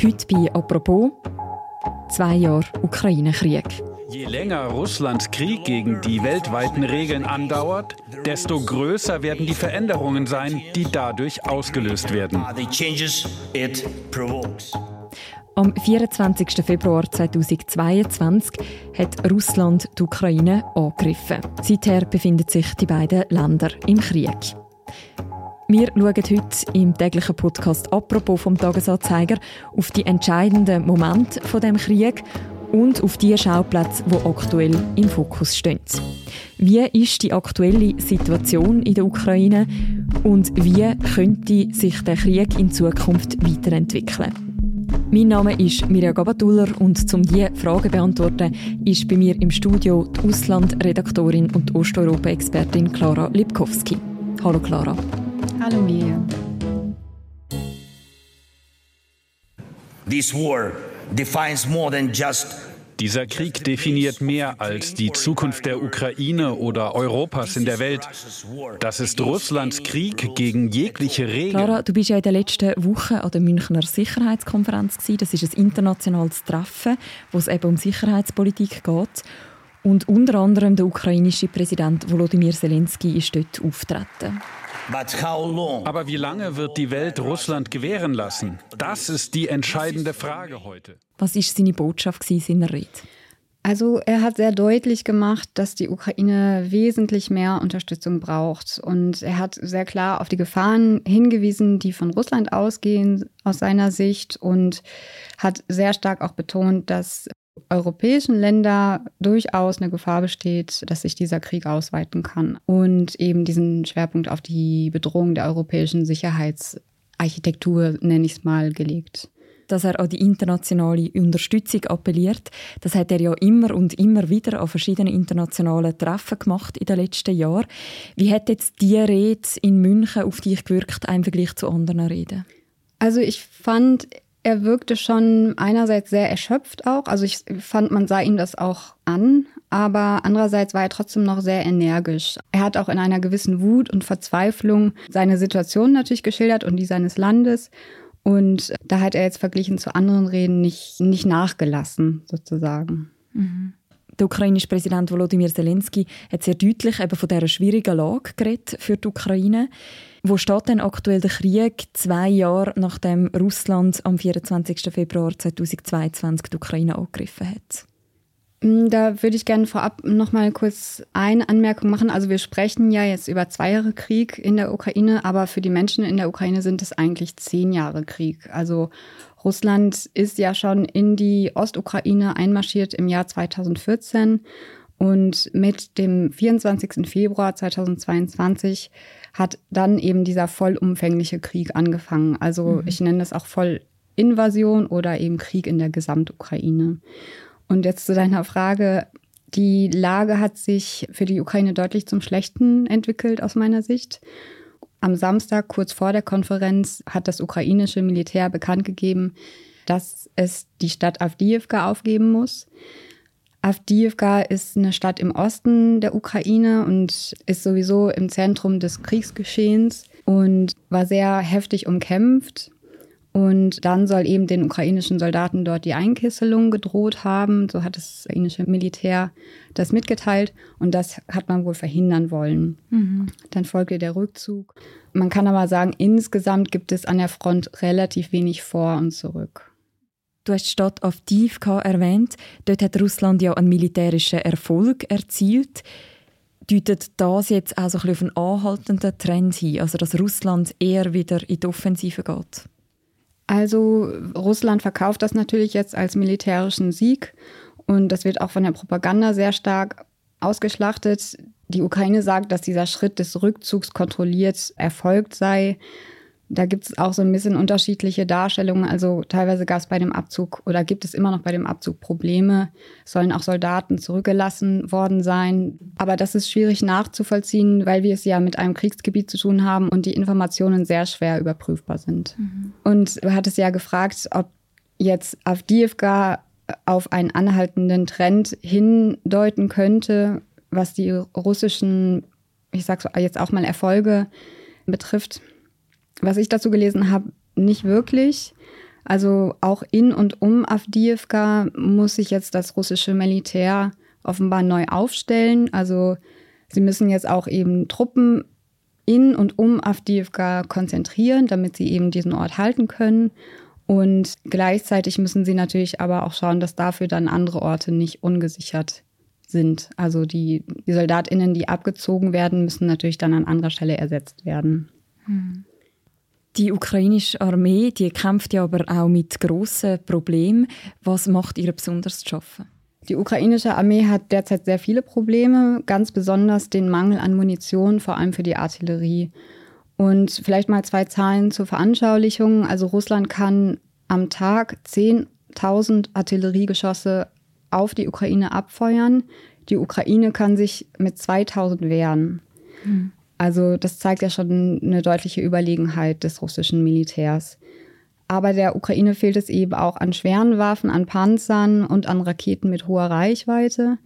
Heute bei «Apropos» zwei Jahre Ukraine-Krieg. Je länger Russlands Krieg gegen die weltweiten Regeln andauert, desto größer werden die Veränderungen sein, die dadurch ausgelöst werden. Am 24. Februar 2022 hat Russland die Ukraine angegriffen. Seither befinden sich die beiden Länder im Krieg. Wir schauen heute im täglichen Podcast «Apropos» vom Tagesanzeiger auf die entscheidenden Momente von dem Krieg und auf die Schauplätze, die aktuell im Fokus stehen. Wie ist die aktuelle Situation in der Ukraine und wie könnte sich der Krieg in Zukunft weiterentwickeln? Mein Name ist Mirja Gabatuller und um diese Fragen zu beantworten, ist bei mir im Studio die Auslandredaktorin und Osteuropa-Expertin Klara Lipkowski. Hallo Klara. Hallo Mirja. This war defines more than just dieser Krieg definiert mehr als die Zukunft der Ukraine oder Europas in der Welt. Das ist Russlands Krieg gegen jegliche Regeln. Clara, du bist ja in der letzten Woche an der Münchner Sicherheitskonferenz gewesen. Das ist ein internationales Treffen, wo es eben um Sicherheitspolitik geht. Und unter anderem der ukrainische Präsident Volodymyr Zelensky ist dort auftreten. Aber wie lange wird die Welt Russland gewähren lassen? Das ist die entscheidende Frage heute. Was ist seine Botschaft in seiner Rede? Also er hat sehr deutlich gemacht, dass die Ukraine wesentlich mehr Unterstützung braucht. Und er hat sehr klar auf die Gefahren hingewiesen, die von Russland ausgehen aus seiner Sicht und hat sehr stark auch betont, dass europäischen Länder durchaus eine Gefahr besteht, dass sich dieser Krieg ausweiten kann und eben diesen Schwerpunkt auf die Bedrohung der europäischen Sicherheitsarchitektur, nenne ich es mal, gelegt. Dass er an die internationale Unterstützung appelliert, das hat er ja immer und immer wieder an verschiedenen internationalen Treffen gemacht in den letzten Jahren. Wie hat jetzt die Rede in München auf dich gewirkt im Vergleich zu anderen Reden? Also ich fand, er wirkte schon einerseits sehr erschöpft auch. Also ich fand, man sah ihm das auch an. Aber andererseits war er trotzdem noch sehr energisch. Er hat auch in einer gewissen Wut und Verzweiflung seine Situation natürlich geschildert und die seines Landes. Und da hat er jetzt verglichen zu anderen Reden nicht, nicht nachgelassen, sozusagen. Mhm. Der ukrainische Präsident Volodymyr Zelensky hat sehr deutlich eben von dieser schwierigen Lage geredet für die Ukraine. Wo steht denn aktuell der Krieg, zwei Jahre nachdem Russland am 24. Februar 2022 die Ukraine angegriffen hat? Mm, da würde ich gerne vorab noch mal kurz eine Anmerkung machen. Also wir sprechen ja jetzt über zwei Jahre Krieg in der Ukraine, aber für die Menschen in der Ukraine sind es eigentlich zehn Jahre Krieg. Also Russland ist ja schon in die Ostukraine einmarschiert im Jahr 2014 und mit dem 24. Februar 2022 hat dann eben dieser vollumfängliche Krieg angefangen. Also mhm. ich nenne das auch Vollinvasion oder eben Krieg in der Gesamtukraine. Und jetzt zu deiner Frage. Die Lage hat sich für die Ukraine deutlich zum Schlechten entwickelt aus meiner Sicht. Am Samstag, kurz vor der Konferenz, hat das ukrainische Militär bekannt gegeben, dass es die Stadt Avdiivka aufgeben muss. Avdiivka ist eine Stadt im Osten der Ukraine und ist sowieso im Zentrum des Kriegsgeschehens und war sehr heftig umkämpft. Und dann soll eben den ukrainischen Soldaten dort die Einkesselung gedroht haben. So hat das ukrainische Militär das mitgeteilt. Und das hat man wohl verhindern wollen. Mhm. Dann folgte der Rückzug. Man kann aber sagen, insgesamt gibt es an der Front relativ wenig vor und zurück. Du hast die Stadt Avdiivka erwähnt. Dort hat Russland ja einen militärischen Erfolg erzielt. Deutet das jetzt auch so ein bisschen auf einen anhaltenden Trend hin, also dass Russland eher wieder in die Offensive geht? Also Russland verkauft das natürlich jetzt als militärischen Sieg und das wird auch von der Propaganda sehr stark ausgeschlachtet. Die Ukraine sagt, dass dieser Schritt des Rückzugs kontrolliert erfolgt sei. Da gibt es auch so ein bisschen unterschiedliche Darstellungen. Also teilweise gab es bei dem Abzug oder gibt es immer noch bei dem Abzug Probleme. sollen auch Soldaten zurückgelassen worden sein. Aber das ist schwierig nachzuvollziehen, weil wir es ja mit einem Kriegsgebiet zu tun haben und die Informationen sehr schwer überprüfbar sind. Mhm. Und du hattest ja gefragt, ob jetzt Avdiivka auf einen anhaltenden Trend hindeuten könnte, was die russischen, ich sag so jetzt auch mal Erfolge betrifft. Was ich dazu gelesen habe, nicht wirklich. Also auch in und um Avdiivka muss sich jetzt das russische Militär offenbar neu aufstellen. Also sie müssen jetzt auch eben Truppen in und um Avdiivka konzentrieren, damit sie eben diesen Ort halten können. Und gleichzeitig müssen sie natürlich aber auch schauen, dass dafür dann andere Orte nicht ungesichert sind. Also die, die SoldatInnen, die abgezogen werden, müssen natürlich dann an anderer Stelle ersetzt werden. Hm. Die ukrainische Armee, die kämpft ja aber auch mit grossen Problemen. Was macht ihr besonders zu schaffen? Die ukrainische Armee hat derzeit sehr viele Probleme, ganz besonders den Mangel an Munition, vor allem für die Artillerie. Und vielleicht mal zwei Zahlen zur Veranschaulichung. Also Russland kann am Tag 10.000 Artilleriegeschosse auf die Ukraine abfeuern. Die Ukraine kann sich mit 2000 wehren. Mhm. Also das zeigt ja schon eine deutliche Überlegenheit des russischen Militärs. Aber der Ukraine fehlt es eben auch an schweren Waffen, an Panzern und an Raketen mit hoher Reichweite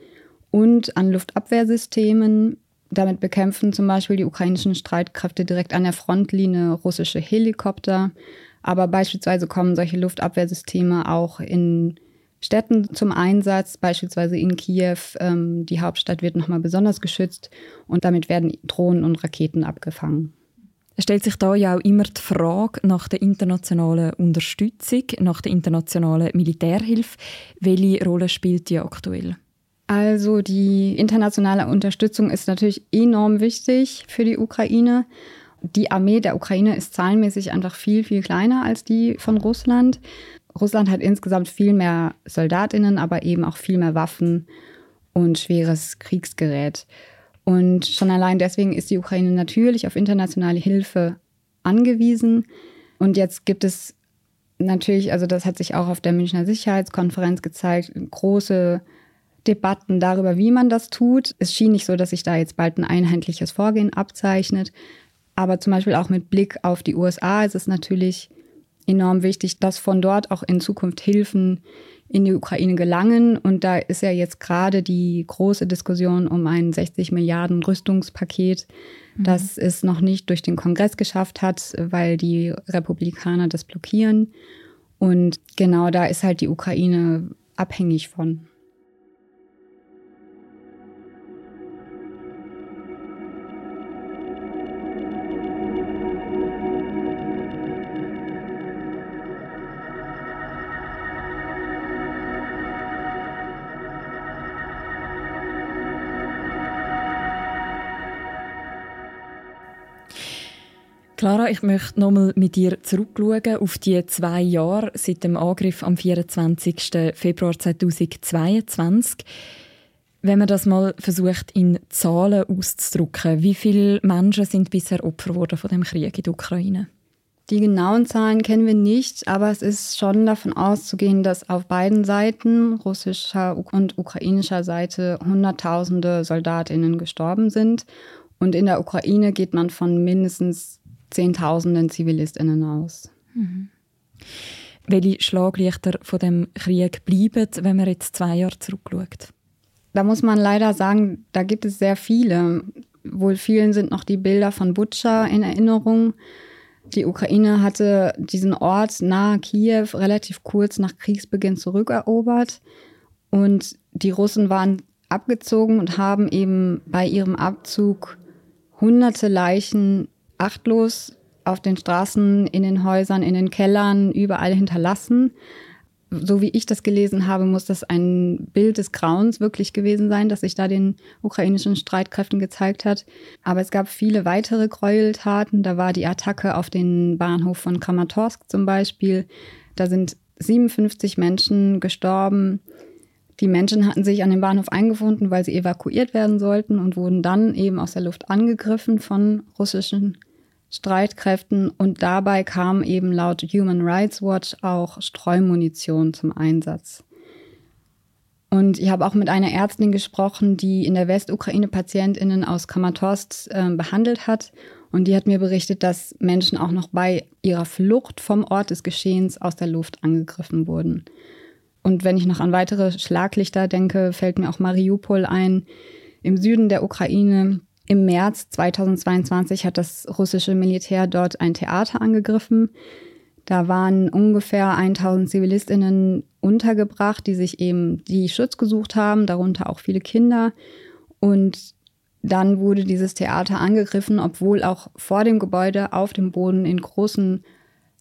und an Luftabwehrsystemen. Damit bekämpfen zum Beispiel die ukrainischen Streitkräfte direkt an der Frontlinie russische Helikopter. Aber beispielsweise kommen solche Luftabwehrsysteme auch in Städten zum Einsatz, beispielsweise in Kiew. Ähm, die Hauptstadt wird nochmal besonders geschützt und damit werden Drohnen und Raketen abgefangen. Es stellt sich da ja auch immer die Frage nach der internationalen Unterstützung, nach der internationalen Militärhilfe. Welche Rolle spielt die aktuell? Also die internationale Unterstützung ist natürlich enorm wichtig für die Ukraine. Die Armee der Ukraine ist zahlenmäßig einfach viel, viel kleiner als die von Russland. Russland hat insgesamt viel mehr Soldatinnen, aber eben auch viel mehr Waffen und schweres Kriegsgerät. Und schon allein deswegen ist die Ukraine natürlich auf internationale Hilfe angewiesen. Und jetzt gibt es natürlich, also das hat sich auch auf der Münchner Sicherheitskonferenz gezeigt, große Debatten darüber, wie man das tut. Es schien nicht so, dass sich da jetzt bald ein einheitliches Vorgehen abzeichnet. Aber zum Beispiel auch mit Blick auf die USA ist es natürlich enorm wichtig, dass von dort auch in Zukunft Hilfen in die Ukraine gelangen. Und da ist ja jetzt gerade die große Diskussion um ein 60 Milliarden Rüstungspaket, mhm. das es noch nicht durch den Kongress geschafft hat, weil die Republikaner das blockieren. Und genau da ist halt die Ukraine abhängig von. Clara, ich möchte nochmal mit dir zurückschauen auf die zwei Jahre seit dem Angriff am 24. Februar 2022. Wenn man das mal versucht, in Zahlen auszudrücken, wie viele Menschen sind bisher Opfer geworden von dem Krieg in der Ukraine? Die genauen Zahlen kennen wir nicht, aber es ist schon davon auszugehen, dass auf beiden Seiten, russischer und ukrainischer Seite, Hunderttausende Soldatinnen gestorben sind. Und in der Ukraine geht man von mindestens Zehntausenden ZivilistInnen aus. Mhm. Welche Schlaglichter von dem Krieg bleiben, wenn man jetzt zwei Jahre zurückschaut? Da muss man leider sagen, da gibt es sehr viele. Wohl vielen sind noch die Bilder von Butscha in Erinnerung. Die Ukraine hatte diesen Ort nahe Kiew relativ kurz nach Kriegsbeginn zurückerobert. Und die Russen waren abgezogen und haben eben bei ihrem Abzug hunderte Leichen achtlos auf den Straßen, in den Häusern, in den Kellern, überall hinterlassen. So wie ich das gelesen habe, muss das ein Bild des Grauens wirklich gewesen sein, das sich da den ukrainischen Streitkräften gezeigt hat. Aber es gab viele weitere Gräueltaten. Da war die Attacke auf den Bahnhof von Kramatorsk zum Beispiel. Da sind 57 Menschen gestorben. Die Menschen hatten sich an dem Bahnhof eingefunden, weil sie evakuiert werden sollten und wurden dann eben aus der Luft angegriffen von russischen Streitkräften und dabei kam eben laut Human Rights Watch auch Streumunition zum Einsatz. Und ich habe auch mit einer Ärztin gesprochen, die in der Westukraine Patientinnen aus Kramatorsk äh, behandelt hat. Und die hat mir berichtet, dass Menschen auch noch bei ihrer Flucht vom Ort des Geschehens aus der Luft angegriffen wurden. Und wenn ich noch an weitere Schlaglichter denke, fällt mir auch Mariupol ein, im Süden der Ukraine, im März 2022 hat das russische Militär dort ein Theater angegriffen. Da waren ungefähr 1000 Zivilistinnen untergebracht, die sich eben die Schutz gesucht haben, darunter auch viele Kinder. Und dann wurde dieses Theater angegriffen, obwohl auch vor dem Gebäude auf dem Boden in großen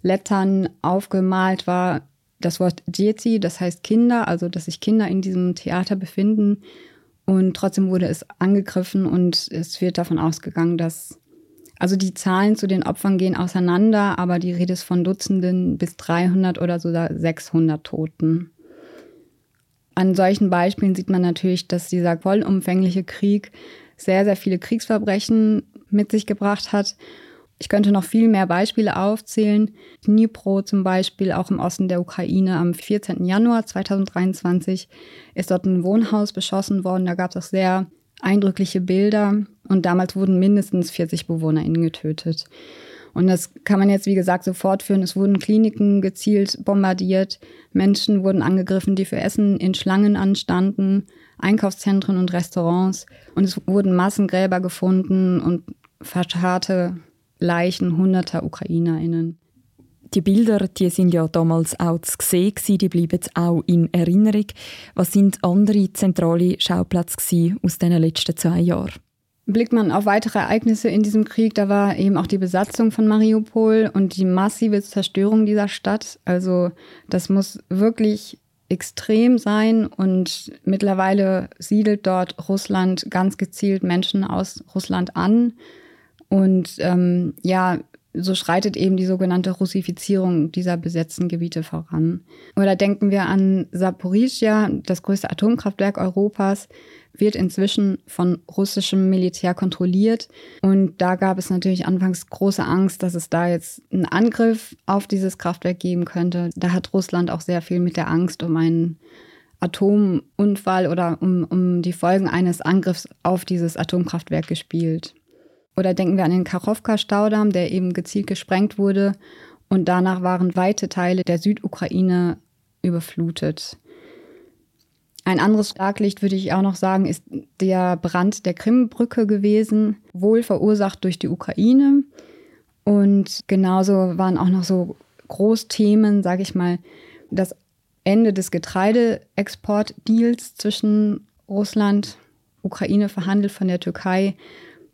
Lettern aufgemalt war das Wort Dzieci, das heißt Kinder, also dass sich Kinder in diesem Theater befinden. Und trotzdem wurde es angegriffen und es wird davon ausgegangen, dass, also die Zahlen zu den Opfern gehen auseinander, aber die Rede ist von Dutzenden bis 300 oder sogar 600 Toten. An solchen Beispielen sieht man natürlich, dass dieser vollumfängliche Krieg sehr, sehr viele Kriegsverbrechen mit sich gebracht hat. Ich könnte noch viel mehr Beispiele aufzählen. Dnipro zum Beispiel, auch im Osten der Ukraine, am 14. Januar 2023 ist dort ein Wohnhaus beschossen worden. Da gab es auch sehr eindrückliche Bilder und damals wurden mindestens 40 BewohnerInnen getötet. Und das kann man jetzt, wie gesagt, so fortführen. Es wurden Kliniken gezielt bombardiert, Menschen wurden angegriffen, die für Essen in Schlangen anstanden, Einkaufszentren und Restaurants. Und es wurden Massengräber gefunden und verscharrte Leichen hunderter UkrainerInnen. Die Bilder, die sind ja damals auch zu sehen, die bleiben auch in Erinnerung. Was sind andere zentrale Schauplätze aus den letzten zwei Jahren? Blickt man auf weitere Ereignisse in diesem Krieg, da war eben auch die Besatzung von Mariupol und die massive Zerstörung dieser Stadt. Also das muss wirklich extrem sein und mittlerweile siedelt dort Russland ganz gezielt Menschen aus Russland an. Und ähm, ja, so schreitet eben die sogenannte Russifizierung dieser besetzten Gebiete voran. Oder denken wir an Saporizhia, das größte Atomkraftwerk Europas wird inzwischen von russischem Militär kontrolliert. Und da gab es natürlich anfangs große Angst, dass es da jetzt einen Angriff auf dieses Kraftwerk geben könnte. Da hat Russland auch sehr viel mit der Angst um einen Atomunfall oder um, um die Folgen eines Angriffs auf dieses Atomkraftwerk gespielt. Oder denken wir an den Kachowka-Staudamm, der eben gezielt gesprengt wurde. Und danach waren weite Teile der Südukraine überflutet. Ein anderes Schlaglicht, würde ich auch noch sagen, ist der Brand der Krimbrücke gewesen, wohl verursacht durch die Ukraine. Und genauso waren auch noch so Großthemen, sage ich mal, das Ende des Getreideexportdeals zwischen Russland, Ukraine verhandelt von der Türkei,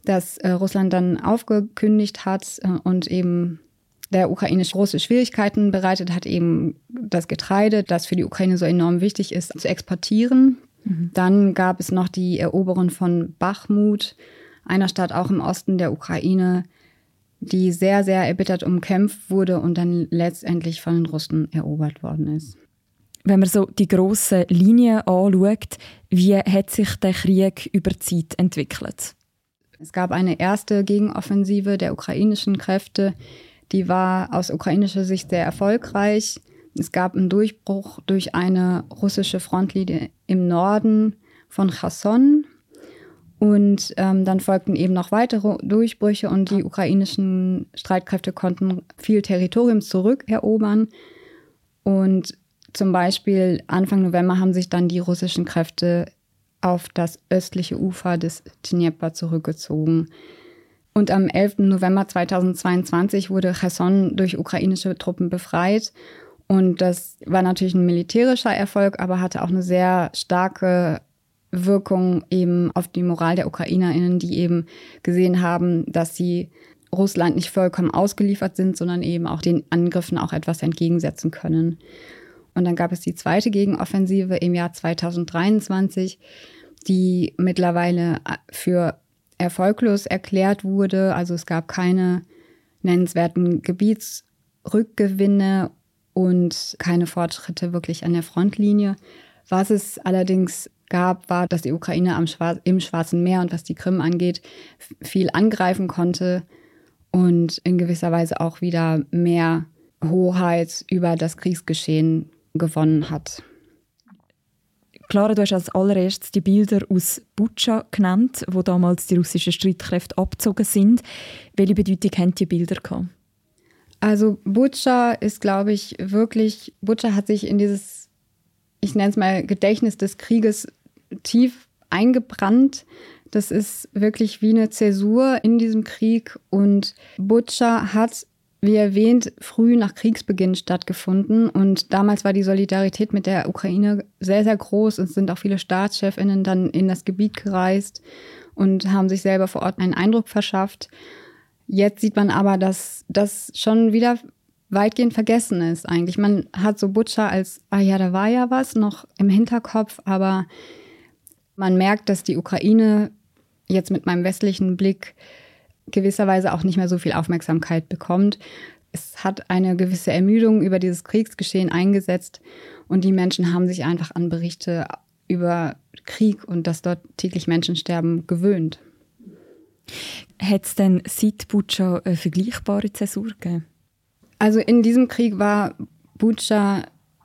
das äh, Russland dann aufgekündigt hat äh, und eben der Ukraine große Schwierigkeiten bereitet hat, eben das Getreide, das für die Ukraine so enorm wichtig ist, zu exportieren. Mhm. Dann gab es noch die Eroberung von Bachmut, einer Stadt auch im Osten der Ukraine, die sehr, sehr erbittert umkämpft wurde und dann letztendlich von den Russen erobert worden ist. Wenn man so die grossen Linien anschaut, wie hat sich der Krieg über die Zeit entwickelt? Es gab eine erste Gegenoffensive der ukrainischen Kräfte, die war aus ukrainischer Sicht sehr erfolgreich. Es gab einen Durchbruch durch eine russische Frontlinie im Norden von Cherson. Und ähm, dann folgten eben noch weitere Durchbrüche und die ukrainischen Streitkräfte konnten viel Territorium zurückerobern. Und zum Beispiel Anfang November haben sich dann die russischen Kräfte auf das östliche Ufer des Dnieper zurückgezogen. Und am 11. November 2022 wurde Cherson durch ukrainische Truppen befreit. Und das war natürlich ein militärischer Erfolg, aber hatte auch eine sehr starke Wirkung eben auf die Moral der UkrainerInnen, die eben gesehen haben, dass sie Russland nicht vollkommen ausgeliefert sind, sondern eben auch den Angriffen auch etwas entgegensetzen können. Und dann gab es die zweite Gegenoffensive im Jahr 2023, die mittlerweile für erfolglos erklärt wurde. Also es gab keine nennenswerten Gebietsrückgewinne und keine Fortschritte wirklich an der Frontlinie. Was es allerdings gab, war, dass die Ukraine Schwar im Schwarzen Meer und was die Krim angeht, viel angreifen konnte und in gewisser Weise auch wieder mehr Hoheit über das Kriegsgeschehen gewonnen hat. Clara, du hast als allererstes die Bilder aus Butscha genannt, wo damals die russischen Streitkräfte abgezogen sind. Welche Bedeutung haben die Bilder gehabt? Also Butscha ist, glaube ich, wirklich, Butscha hat sich in dieses, ich nenne es mal, Gedächtnis des Krieges tief eingebrannt. Das ist wirklich wie eine Zäsur in diesem Krieg. Und Butscha hat wie erwähnt, früh nach Kriegsbeginn stattgefunden. Und damals war die Solidarität mit der Ukraine sehr, sehr groß. Es sind auch viele Staatschefinnen dann in das Gebiet gereist und haben sich selber vor Ort einen Eindruck verschafft. Jetzt sieht man aber, dass das schon wieder weitgehend vergessen ist eigentlich. Man hat so Butcher als, ah ja, da war ja was noch im Hinterkopf, aber man merkt, dass die Ukraine jetzt mit meinem westlichen Blick gewisserweise auch nicht mehr so viel Aufmerksamkeit bekommt. Es hat eine gewisse Ermüdung über dieses Kriegsgeschehen eingesetzt und die Menschen haben sich einfach an Berichte über Krieg und dass dort täglich Menschen sterben gewöhnt. Hat es denn seit Butscha eine vergleichbare Zäsur gegeben? Also in diesem Krieg war Butscha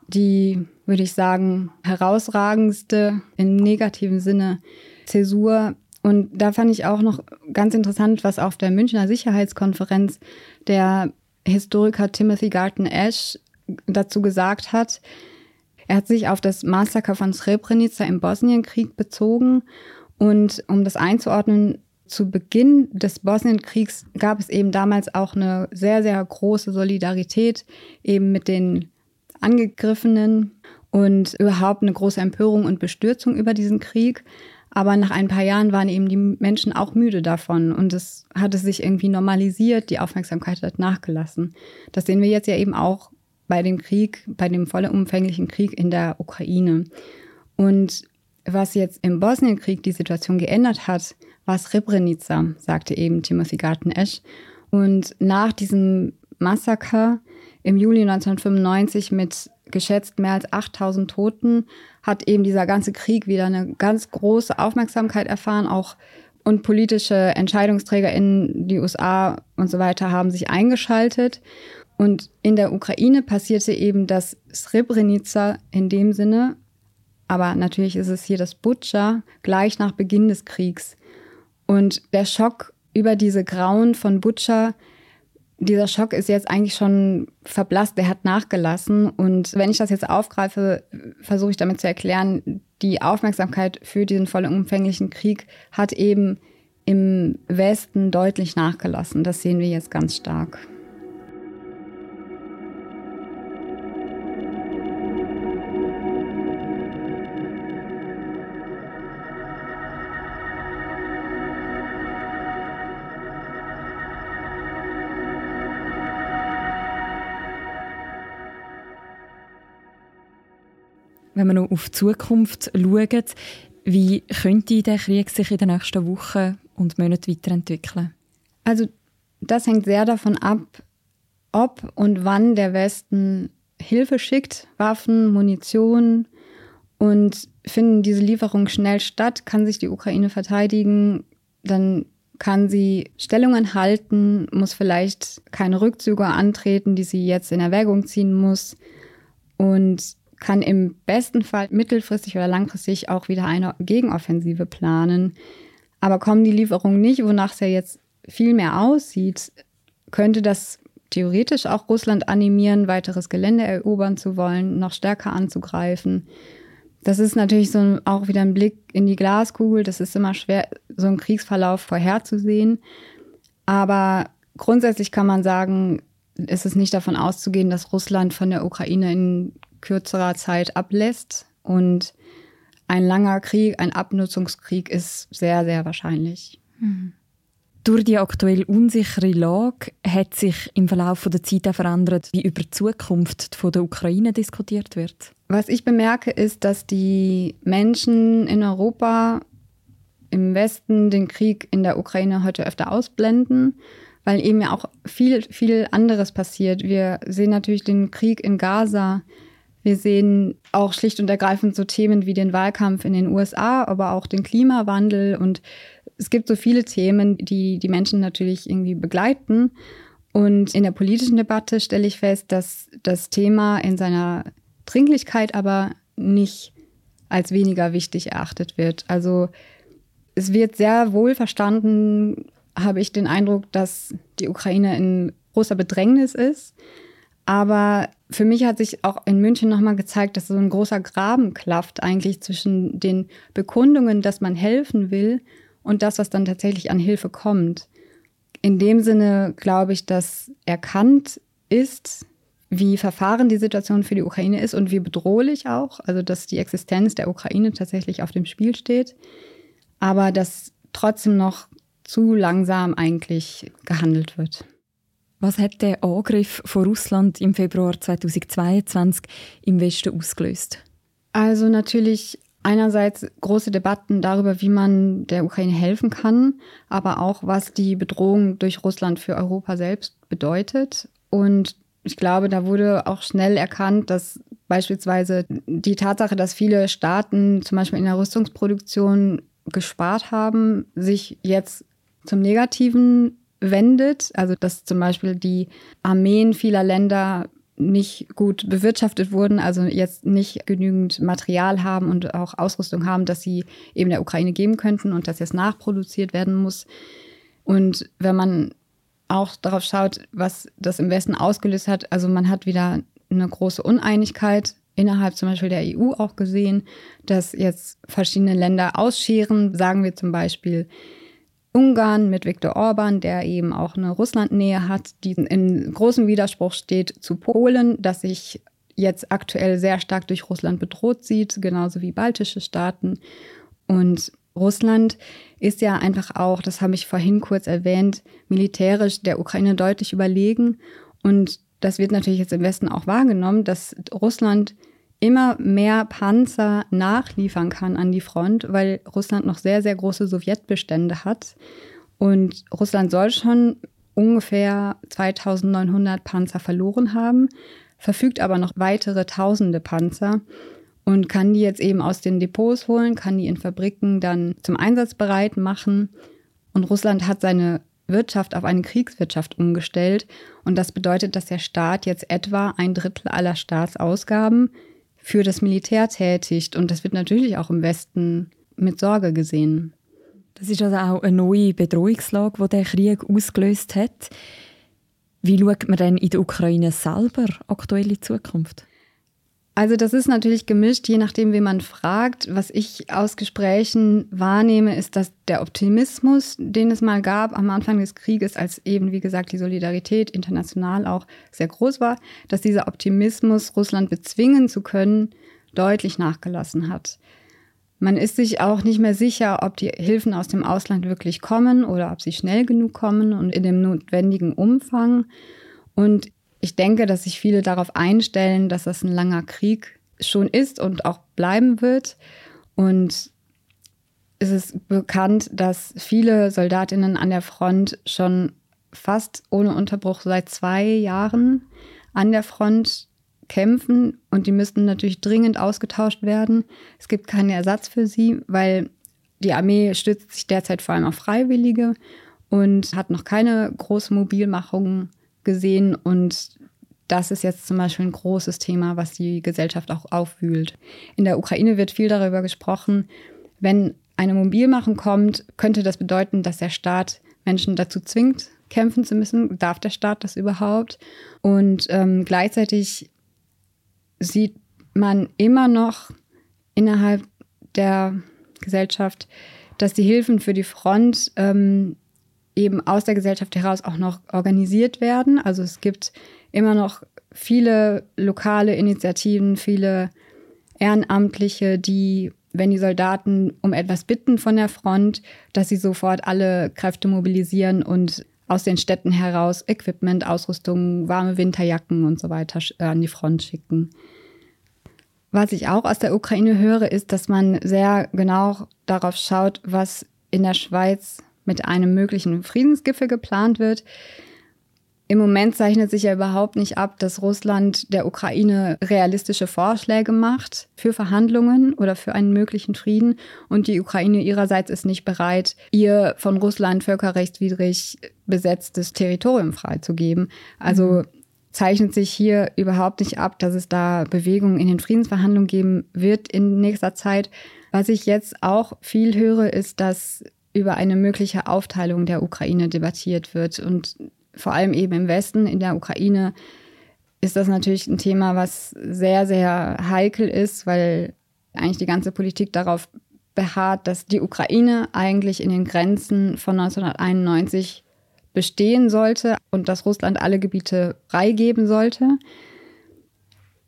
die, würde ich sagen, herausragendste im negativen Sinne Zäsur. Und da fand ich auch noch ganz interessant, was auf der Münchner Sicherheitskonferenz der Historiker Timothy Garton Ash dazu gesagt hat. Er hat sich auf das Massaker von Srebrenica im Bosnienkrieg bezogen. Und um das einzuordnen, zu Beginn des Bosnienkriegs gab es eben damals auch eine sehr, sehr große Solidarität eben mit den Angegriffenen und überhaupt eine große Empörung und Bestürzung über diesen Krieg. Aber nach ein paar Jahren waren eben die Menschen auch müde davon und es hatte sich irgendwie normalisiert, die Aufmerksamkeit hat nachgelassen. Das sehen wir jetzt ja eben auch bei dem Krieg, bei dem vollumfänglichen Krieg in der Ukraine. Und was jetzt im Bosnienkrieg die Situation geändert hat, war Srebrenica, sagte eben Timothy Garton-Esch. Und nach diesem Massaker im Juli 1995 mit geschätzt mehr als 8000 Toten hat eben dieser ganze Krieg wieder eine ganz große Aufmerksamkeit erfahren. Auch und politische Entscheidungsträger in die USA und so weiter haben sich eingeschaltet. Und in der Ukraine passierte eben das Srebrenica in dem Sinne, aber natürlich ist es hier das Butscha gleich nach Beginn des Kriegs. Und der Schock über diese Grauen von Butcher, dieser Schock ist jetzt eigentlich schon verblasst, der hat nachgelassen. Und wenn ich das jetzt aufgreife, versuche ich damit zu erklären, die Aufmerksamkeit für diesen vollumfänglichen Krieg hat eben im Westen deutlich nachgelassen. Das sehen wir jetzt ganz stark. Wenn wir noch auf die Zukunft schauen, wie könnte der Krieg sich in den nächsten Wochen und Monaten weiterentwickeln? Also das hängt sehr davon ab, ob und wann der Westen Hilfe schickt, Waffen, Munition und finden diese Lieferungen schnell statt, kann sich die Ukraine verteidigen, dann kann sie Stellungen halten, muss vielleicht keine Rückzüge antreten, die sie jetzt in Erwägung ziehen muss. Und kann im besten Fall mittelfristig oder langfristig auch wieder eine Gegenoffensive planen. Aber kommen die Lieferungen nicht, wonach es ja jetzt viel mehr aussieht, könnte das theoretisch auch Russland animieren, weiteres Gelände erobern zu wollen, noch stärker anzugreifen. Das ist natürlich so auch wieder ein Blick in die Glaskugel. Das ist immer schwer, so einen Kriegsverlauf vorherzusehen. Aber grundsätzlich kann man sagen, ist es nicht davon auszugehen, dass Russland von der Ukraine in kürzerer Zeit ablässt. Und ein langer Krieg, ein Abnutzungskrieg ist sehr, sehr wahrscheinlich. Mhm. Durch die aktuell unsichere Lage hat sich im Verlauf der Zeit auch verändert, wie über die Zukunft der Ukraine diskutiert wird. Was ich bemerke, ist, dass die Menschen in Europa im Westen den Krieg in der Ukraine heute öfter ausblenden, weil eben ja auch viel, viel anderes passiert. Wir sehen natürlich den Krieg in Gaza, wir sehen auch schlicht und ergreifend so Themen wie den Wahlkampf in den USA, aber auch den Klimawandel. Und es gibt so viele Themen, die die Menschen natürlich irgendwie begleiten. Und in der politischen Debatte stelle ich fest, dass das Thema in seiner Dringlichkeit aber nicht als weniger wichtig erachtet wird. Also es wird sehr wohl verstanden, habe ich den Eindruck, dass die Ukraine in großer Bedrängnis ist. Aber für mich hat sich auch in München nochmal gezeigt, dass so ein großer Graben klafft eigentlich zwischen den Bekundungen, dass man helfen will und das, was dann tatsächlich an Hilfe kommt. in dem Sinne glaube ich, dass erkannt ist, wie verfahren die Situation für die Ukraine ist und wie bedrohlich auch, also dass die Existenz der Ukraine tatsächlich auf dem Spiel steht, aber dass trotzdem noch zu langsam eigentlich gehandelt wird. Was hat der Angriff von Russland im Februar 2022 im Westen ausgelöst? Also natürlich einerseits große Debatten darüber, wie man der Ukraine helfen kann, aber auch was die Bedrohung durch Russland für Europa selbst bedeutet. Und ich glaube, da wurde auch schnell erkannt, dass beispielsweise die Tatsache, dass viele Staaten zum Beispiel in der Rüstungsproduktion gespart haben, sich jetzt zum Negativen wendet. Also dass zum Beispiel die Armeen vieler Länder nicht gut bewirtschaftet wurden, also jetzt nicht genügend Material haben und auch Ausrüstung haben, dass sie eben der Ukraine geben könnten und dass jetzt nachproduziert werden muss. Und wenn man auch darauf schaut, was das im Westen ausgelöst hat. Also man hat wieder eine große Uneinigkeit innerhalb zum Beispiel der EU auch gesehen, dass jetzt verschiedene Länder ausscheren. Sagen wir zum Beispiel Ungarn mit Viktor Orban, der eben auch eine Russlandnähe hat, die in großem Widerspruch steht zu Polen, das sich jetzt aktuell sehr stark durch Russland bedroht sieht, genauso wie baltische Staaten. Und Russland ist ja einfach auch, das habe ich vorhin kurz erwähnt, militärisch der Ukraine deutlich überlegen. Und das wird natürlich jetzt im Westen auch wahrgenommen, dass Russland immer mehr Panzer nachliefern kann an die Front, weil Russland noch sehr, sehr große Sowjetbestände hat. Und Russland soll schon ungefähr 2900 Panzer verloren haben, verfügt aber noch weitere tausende Panzer und kann die jetzt eben aus den Depots holen, kann die in Fabriken dann zum Einsatz bereit machen. Und Russland hat seine Wirtschaft auf eine Kriegswirtschaft umgestellt. Und das bedeutet, dass der Staat jetzt etwa ein Drittel aller Staatsausgaben für das Militär tätigt. Und das wird natürlich auch im Westen mit Sorge gesehen. Das ist also auch eine neue Bedrohungslage, die der Krieg ausgelöst hat. Wie schaut man denn in der Ukraine selber aktuell in die Zukunft? Also das ist natürlich gemischt, je nachdem, wie man fragt. Was ich aus Gesprächen wahrnehme, ist, dass der Optimismus, den es mal gab am Anfang des Krieges, als eben, wie gesagt, die Solidarität international auch sehr groß war, dass dieser Optimismus, Russland bezwingen zu können, deutlich nachgelassen hat. Man ist sich auch nicht mehr sicher, ob die Hilfen aus dem Ausland wirklich kommen oder ob sie schnell genug kommen und in dem notwendigen Umfang. Und ich denke, dass sich viele darauf einstellen, dass das ein langer Krieg schon ist und auch bleiben wird. Und es ist bekannt, dass viele Soldatinnen an der Front schon fast ohne Unterbruch seit zwei Jahren an der Front kämpfen und die müssten natürlich dringend ausgetauscht werden. Es gibt keinen Ersatz für sie, weil die Armee stützt sich derzeit vor allem auf Freiwillige und hat noch keine große Mobilmachung gesehen. Und das ist jetzt zum Beispiel ein großes Thema, was die Gesellschaft auch aufwühlt. In der Ukraine wird viel darüber gesprochen, wenn eine Mobilmachung kommt, könnte das bedeuten, dass der Staat Menschen dazu zwingt, kämpfen zu müssen. Darf der Staat das überhaupt? Und ähm, gleichzeitig sieht man immer noch innerhalb der Gesellschaft, dass die Hilfen für die Front ähm, eben aus der Gesellschaft heraus auch noch organisiert werden. Also es gibt immer noch viele lokale Initiativen, viele Ehrenamtliche, die, wenn die Soldaten um etwas bitten von der Front, dass sie sofort alle Kräfte mobilisieren und aus den Städten heraus Equipment, Ausrüstung, warme Winterjacken und so weiter an die Front schicken. Was ich auch aus der Ukraine höre, ist, dass man sehr genau darauf schaut, was in der Schweiz mit einem möglichen Friedensgipfel geplant wird. Im Moment zeichnet sich ja überhaupt nicht ab, dass Russland der Ukraine realistische Vorschläge macht für Verhandlungen oder für einen möglichen Frieden. Und die Ukraine ihrerseits ist nicht bereit, ihr von Russland völkerrechtswidrig besetztes Territorium freizugeben. Also mhm. zeichnet sich hier überhaupt nicht ab, dass es da Bewegungen in den Friedensverhandlungen geben wird in nächster Zeit. Was ich jetzt auch viel höre, ist, dass über eine mögliche Aufteilung der Ukraine debattiert wird. Und vor allem eben im Westen, in der Ukraine, ist das natürlich ein Thema, was sehr, sehr heikel ist, weil eigentlich die ganze Politik darauf beharrt, dass die Ukraine eigentlich in den Grenzen von 1991 bestehen sollte und dass Russland alle Gebiete freigeben sollte.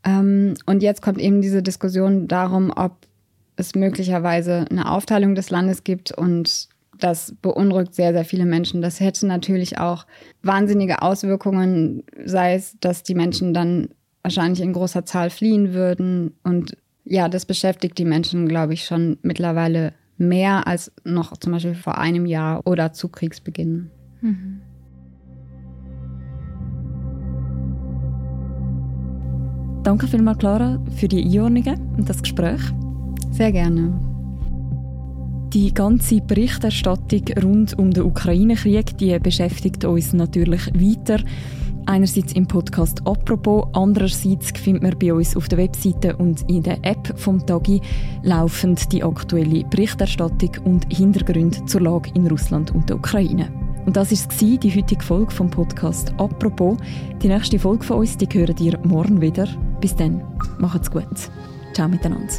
Ähm, und jetzt kommt eben diese Diskussion darum, ob es möglicherweise eine Aufteilung des Landes gibt und das beunruhigt sehr, sehr viele Menschen. Das hätte natürlich auch wahnsinnige Auswirkungen, sei es, dass die Menschen dann wahrscheinlich in großer Zahl fliehen würden. Und ja, das beschäftigt die Menschen, glaube ich, schon mittlerweile mehr als noch zum Beispiel vor einem Jahr oder zu Kriegsbeginn. Mhm. Danke vielmals, Clara, für die Einordnungen und das Gespräch. Sehr gerne. Die ganze Berichterstattung rund um den Ukraine-Krieg, beschäftigt uns natürlich weiter. Einerseits im Podcast «Apropos», andererseits findet man bei uns auf der Webseite und in der App vom Tagi laufend die aktuelle Berichterstattung und Hintergründe zur Lage in Russland und der Ukraine. Und das war die heutige Folge vom Podcast «Apropos». Die nächste Folge von uns, die hören ihr morgen wieder. Bis dann, macht's gut. Ciao miteinander.